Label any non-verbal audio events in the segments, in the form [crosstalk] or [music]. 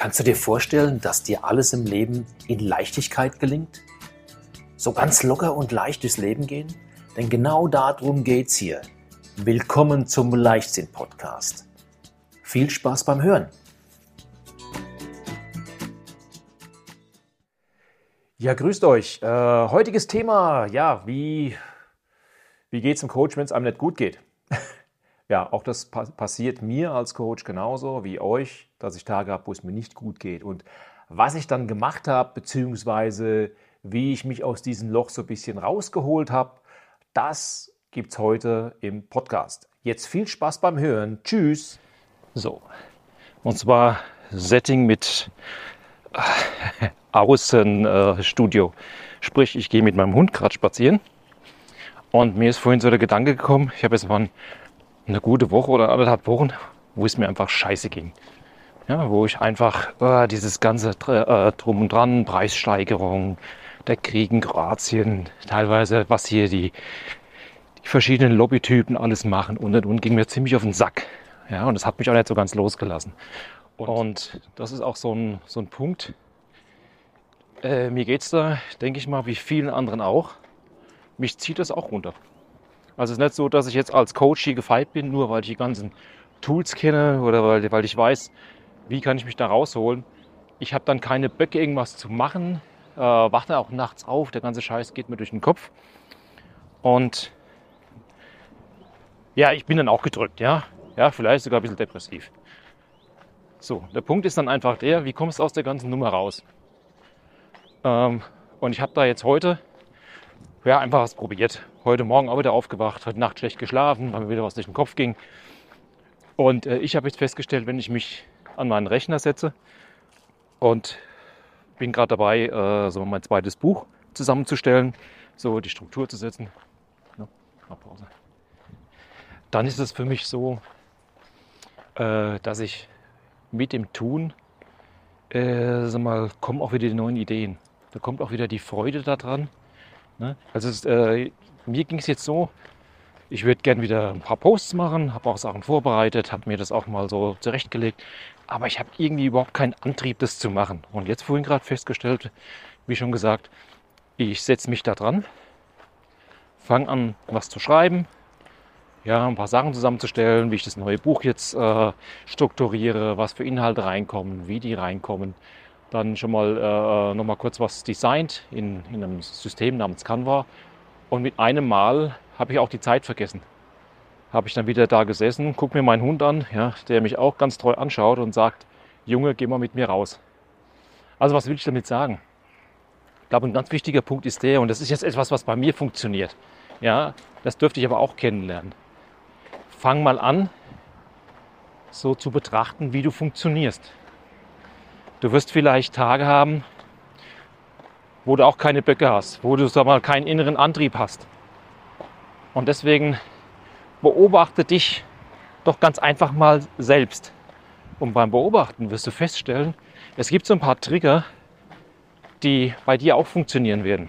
Kannst du dir vorstellen, dass dir alles im Leben in Leichtigkeit gelingt? So ganz locker und leicht durchs Leben gehen? Denn genau darum geht's hier. Willkommen zum Leichtsinn-Podcast. Viel Spaß beim Hören. Ja, grüßt euch. Äh, heutiges Thema, ja, wie, wie geht's dem Coach, wenn es einem nicht gut geht? Ja, auch das pa passiert mir als Coach genauso wie euch, dass ich Tage habe, wo es mir nicht gut geht. Und was ich dann gemacht habe, beziehungsweise wie ich mich aus diesem Loch so ein bisschen rausgeholt habe, das gibt es heute im Podcast. Jetzt viel Spaß beim Hören. Tschüss. So, und zwar Setting mit äh, Außenstudio. Äh, Sprich, ich gehe mit meinem Hund gerade spazieren. Und mir ist vorhin so der Gedanke gekommen, ich habe jetzt mal eine gute Woche oder anderthalb Wochen, wo es mir einfach scheiße ging. Ja, wo ich einfach äh, dieses ganze äh, Drum und Dran, Preissteigerung, der Krieg in Kroatien, teilweise was hier die, die verschiedenen Lobbytypen alles machen und und und ging mir ziemlich auf den Sack. Ja, und das hat mich auch nicht so ganz losgelassen. Und, und das ist auch so ein, so ein Punkt. Äh, mir geht es da, denke ich mal, wie vielen anderen auch. Mich zieht das auch runter. Also es ist nicht so, dass ich jetzt als Coach hier gefeit bin, nur weil ich die ganzen Tools kenne oder weil, weil ich weiß, wie kann ich mich da rausholen. Ich habe dann keine Böcke, irgendwas zu machen. Äh, wache auch nachts auf, der ganze Scheiß geht mir durch den Kopf. Und ja, ich bin dann auch gedrückt, ja. Ja, vielleicht sogar ein bisschen depressiv. So, der Punkt ist dann einfach der, wie kommst du aus der ganzen Nummer raus? Ähm, und ich habe da jetzt heute ja, einfach was probiert. Heute Morgen auch wieder aufgewacht, heute Nacht schlecht geschlafen, weil mir wieder was durch den Kopf ging. Und äh, ich habe jetzt festgestellt, wenn ich mich an meinen Rechner setze und bin gerade dabei, äh, so mein zweites Buch zusammenzustellen, so die Struktur zu setzen. No, Pause. Dann ist es für mich so, äh, dass ich mit dem Tun, äh, sag mal, kommen auch wieder die neuen Ideen. Da kommt auch wieder die Freude daran Ne? Also es, äh, mir ging es jetzt so, ich würde gerne wieder ein paar Posts machen, habe auch Sachen vorbereitet, habe mir das auch mal so zurechtgelegt, aber ich habe irgendwie überhaupt keinen Antrieb, das zu machen. Und jetzt vorhin gerade festgestellt, wie schon gesagt, ich setze mich da dran, fange an, was zu schreiben, ja, ein paar Sachen zusammenzustellen, wie ich das neue Buch jetzt äh, strukturiere, was für Inhalte reinkommen, wie die reinkommen dann schon mal äh, noch mal kurz was designt in, in einem System namens Canva. Und mit einem Mal habe ich auch die Zeit vergessen. Habe ich dann wieder da gesessen, gucke mir meinen Hund an, ja, der mich auch ganz treu anschaut und sagt, Junge, geh mal mit mir raus. Also was will ich damit sagen? Ich glaube, ein ganz wichtiger Punkt ist der, und das ist jetzt etwas, was bei mir funktioniert. Ja, das dürfte ich aber auch kennenlernen. Fang mal an, so zu betrachten, wie du funktionierst. Du wirst vielleicht Tage haben, wo du auch keine Böcke hast, wo du sag mal, keinen inneren Antrieb hast. Und deswegen beobachte dich doch ganz einfach mal selbst. Und beim Beobachten wirst du feststellen, es gibt so ein paar Trigger, die bei dir auch funktionieren werden.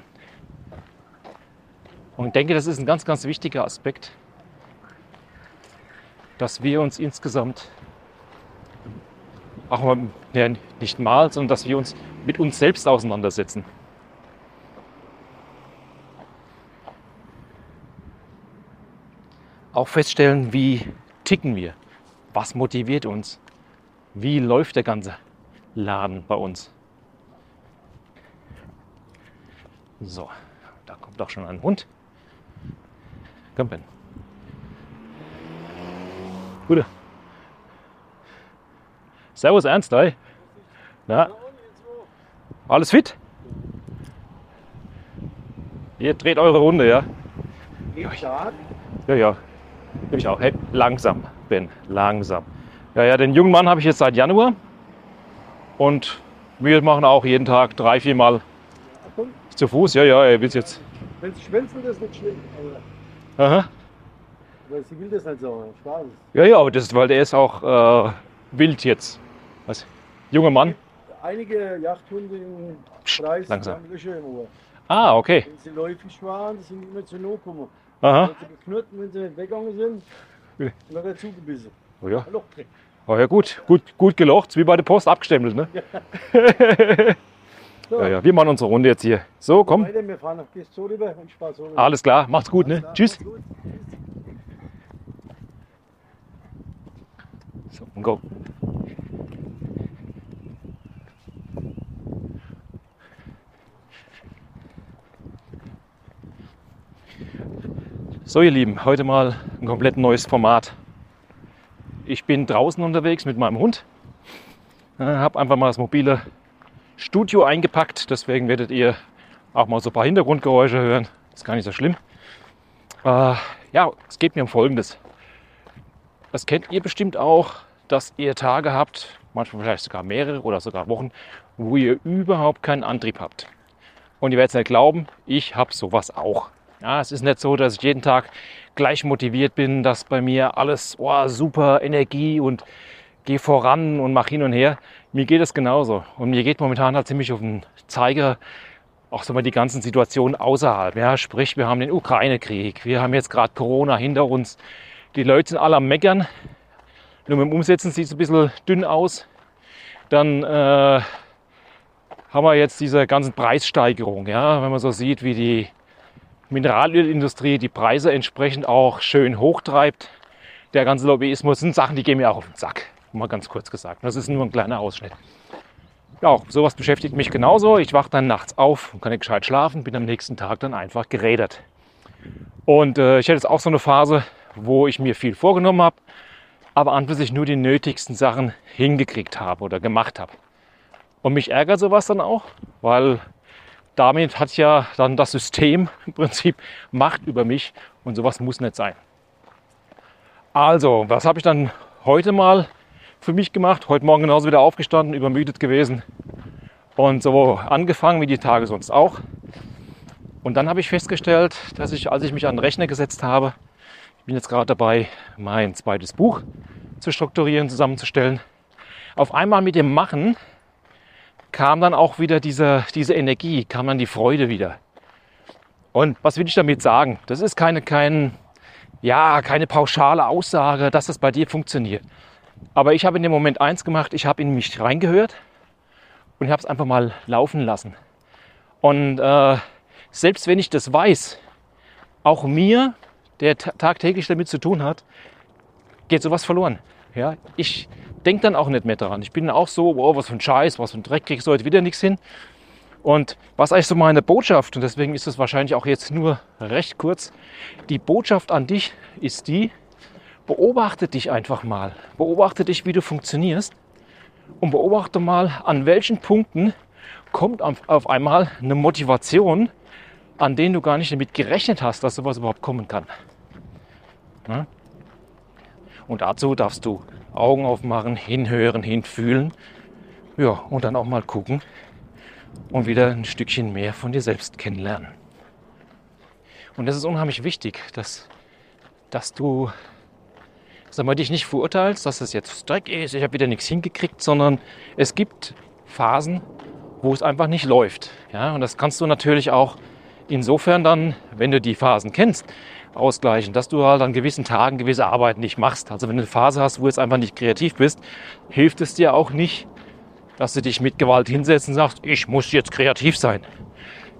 Und ich denke, das ist ein ganz, ganz wichtiger Aspekt, dass wir uns insgesamt auch ja, nicht mal, sondern dass wir uns mit uns selbst auseinandersetzen. Auch feststellen, wie ticken wir, was motiviert uns, wie läuft der ganze Laden bei uns. So, da kommt auch schon ein Hund. Komm, Ben. Gute. Servus Ernst, ey. Na? Alles fit? Ihr dreht eure Runde, ja? Ja, ja. Ich auch. Hey, langsam, Ben, langsam. Ja, ja, den jungen Mann habe ich jetzt seit Januar. Und wir machen auch jeden Tag drei, vier Mal zu Fuß. Ja, ja, er will jetzt. Wenn sie schwänzen, das ist nicht schlimm. Aha. Weil sie will das halt so. Spaß. Ja, ja, aber das ist, weil der ist auch äh, wild jetzt. Was? Junger Mann? Einige Jachthunde im langsam. haben Löcher im Ohr. Ah, okay. Wenn sie läufig waren, die sind immer zu nah gekommen. Aha. Haben sie geknurrt, wenn sie nicht weggegangen sind, Ja. dann hat er zugebissen. Oh ja. Loch drin. Oh ja gut, gut, gut gelocht, wie bei der Post abgestempelt. Ne? [laughs] So, Ja, ja, wir machen unsere Runde jetzt hier. So, komm. weiter, wir fahren nach gehst so rüber und Spaß rüber. Alles klar, macht's gut, ne? Alles klar, Tschüss. mach's gut. So, und go. So, ihr Lieben, heute mal ein komplett neues Format. Ich bin draußen unterwegs mit meinem Hund. Habe einfach mal das mobile Studio eingepackt. Deswegen werdet ihr auch mal so ein paar Hintergrundgeräusche hören. Ist gar nicht so schlimm. Äh, ja, es geht mir um Folgendes. Das kennt ihr bestimmt auch, dass ihr Tage habt, manchmal vielleicht sogar mehrere oder sogar Wochen, wo ihr überhaupt keinen Antrieb habt. Und ihr werdet es nicht glauben, ich habe sowas auch. Ja, es ist nicht so, dass ich jeden Tag gleich motiviert bin, dass bei mir alles oh, super Energie und gehe voran und mach hin und her. Mir geht es genauso. Und mir geht momentan halt ziemlich auf den Zeiger auch so mal die ganzen Situationen außerhalb. Ja, sprich, wir haben den Ukraine-Krieg, wir haben jetzt gerade Corona hinter uns. Die Leute sind alle am Meckern. Nur mit dem Umsetzen sieht es ein bisschen dünn aus. Dann äh, haben wir jetzt diese ganzen Preissteigerungen. Ja, wenn man so sieht, wie die Mineralölindustrie die Preise entsprechend auch schön hochtreibt. Der ganze Lobbyismus sind Sachen, die gehen mir auch auf den Sack. Mal ganz kurz gesagt. Das ist nur ein kleiner Ausschnitt. Ja, auch sowas beschäftigt mich genauso. Ich wache dann nachts auf und kann nicht gescheit schlafen, bin am nächsten Tag dann einfach gerädert. Und äh, ich hätte jetzt auch so eine Phase, wo ich mir viel vorgenommen habe, aber an für sich nur die nötigsten Sachen hingekriegt habe oder gemacht habe. Und mich ärgert sowas dann auch, weil damit hat ja dann das System [laughs] im Prinzip Macht über mich und sowas muss nicht sein. Also, was habe ich dann heute mal für mich gemacht? Heute Morgen genauso wieder aufgestanden, übermüdet gewesen und so angefangen wie die Tage sonst auch. Und dann habe ich festgestellt, dass ich, als ich mich an den Rechner gesetzt habe, ich bin jetzt gerade dabei, mein zweites Buch zu strukturieren, zusammenzustellen. Auf einmal mit dem Machen kam dann auch wieder diese, diese Energie, kam dann die Freude wieder. Und was will ich damit sagen? Das ist keine, kein, ja, keine pauschale Aussage, dass das bei dir funktioniert. Aber ich habe in dem Moment eins gemacht, ich habe in mich reingehört und habe es einfach mal laufen lassen. Und äh, selbst wenn ich das weiß, auch mir, der ta- tagtäglich damit zu tun hat, geht sowas verloren. Ja, ich denke dann auch nicht mehr daran. Ich bin auch so, wow, was für ein Scheiß, was für ein Dreck, kriegst du heute wieder nichts hin. Und was eigentlich so meine Botschaft, und deswegen ist es wahrscheinlich auch jetzt nur recht kurz, die Botschaft an dich ist die, beobachte dich einfach mal. Beobachte dich, wie du funktionierst und beobachte mal, an welchen Punkten kommt auf auf einmal eine Motivation, an denen du gar nicht damit gerechnet hast, dass sowas überhaupt kommen kann. Ja? Und dazu darfst du Augen aufmachen, hinhören, hinfühlen. Ja, und dann auch mal gucken und wieder ein Stückchen mehr von dir selbst kennenlernen. Und das ist unheimlich wichtig, dass, dass du sag mal, dich nicht verurteilst, dass es jetzt Dreck ist, ich habe wieder nichts hingekriegt, sondern es gibt Phasen, wo es einfach nicht läuft. Ja, und das kannst du natürlich auch insofern dann, wenn du die Phasen kennst, ausgleichen, dass du halt an gewissen Tagen gewisse Arbeiten nicht machst. Also wenn du eine Phase hast, wo du jetzt einfach nicht kreativ bist, hilft es dir auch nicht, dass du dich mit Gewalt hinsetzt und sagst, ich muss jetzt kreativ sein.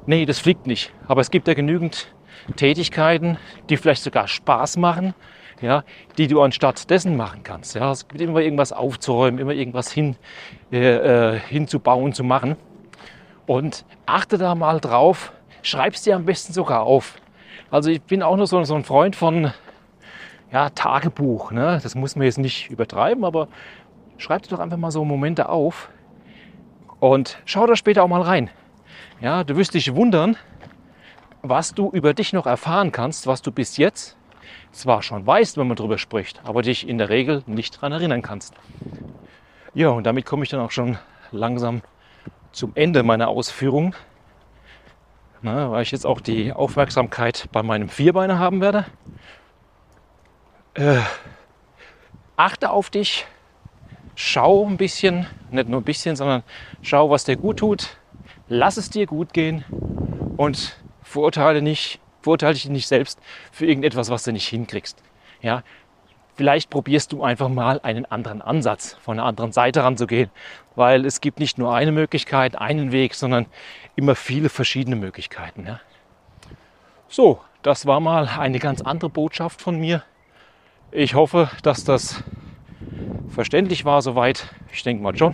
Nee, das fliegt nicht. Aber es gibt ja genügend Tätigkeiten, die vielleicht sogar Spaß machen, ja, die du anstatt dessen machen kannst. Ja, es gibt immer irgendwas aufzuräumen, immer irgendwas hin, äh, äh, hinzubauen, zu machen. Und achte da mal drauf, schreib es dir am besten sogar auf. Also ich bin auch nur so, so ein Freund von ja, Tagebuch. Ne? Das muss man jetzt nicht übertreiben, aber schreib dir doch einfach mal so Momente auf und schau da später auch mal rein. Ja, du wirst dich wundern, was du über dich noch erfahren kannst, was du bis jetzt zwar schon weißt, wenn man darüber spricht, aber dich in der Regel nicht daran erinnern kannst. Ja, und damit komme ich dann auch schon langsam zum Ende meiner Ausführung, Na, weil ich jetzt auch die Aufmerksamkeit bei meinem Vierbeiner haben werde. Äh, achte auf dich, schau ein bisschen, nicht nur ein bisschen, sondern schau, was dir gut tut, lass es dir gut gehen und verurteile nicht, verurteile dich nicht selbst für irgendetwas, was du nicht hinkriegst. Ja, vielleicht probierst du einfach mal einen anderen Ansatz, von einer anderen Seite ranzugehen, weil es gibt nicht nur eine Möglichkeit, einen Weg, sondern immer viele verschiedene Möglichkeiten. Ja. So, das war mal eine ganz andere Botschaft von mir. Ich hoffe, dass das verständlich war soweit. Ich denke mal schon.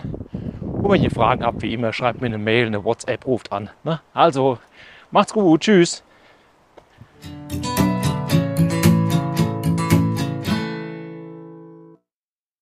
Und wenn ihr Fragen habt, wie immer, schreibt mir eine Mail, eine WhatsApp, ruft an. Ne? Also, macht's gut. Tschüss.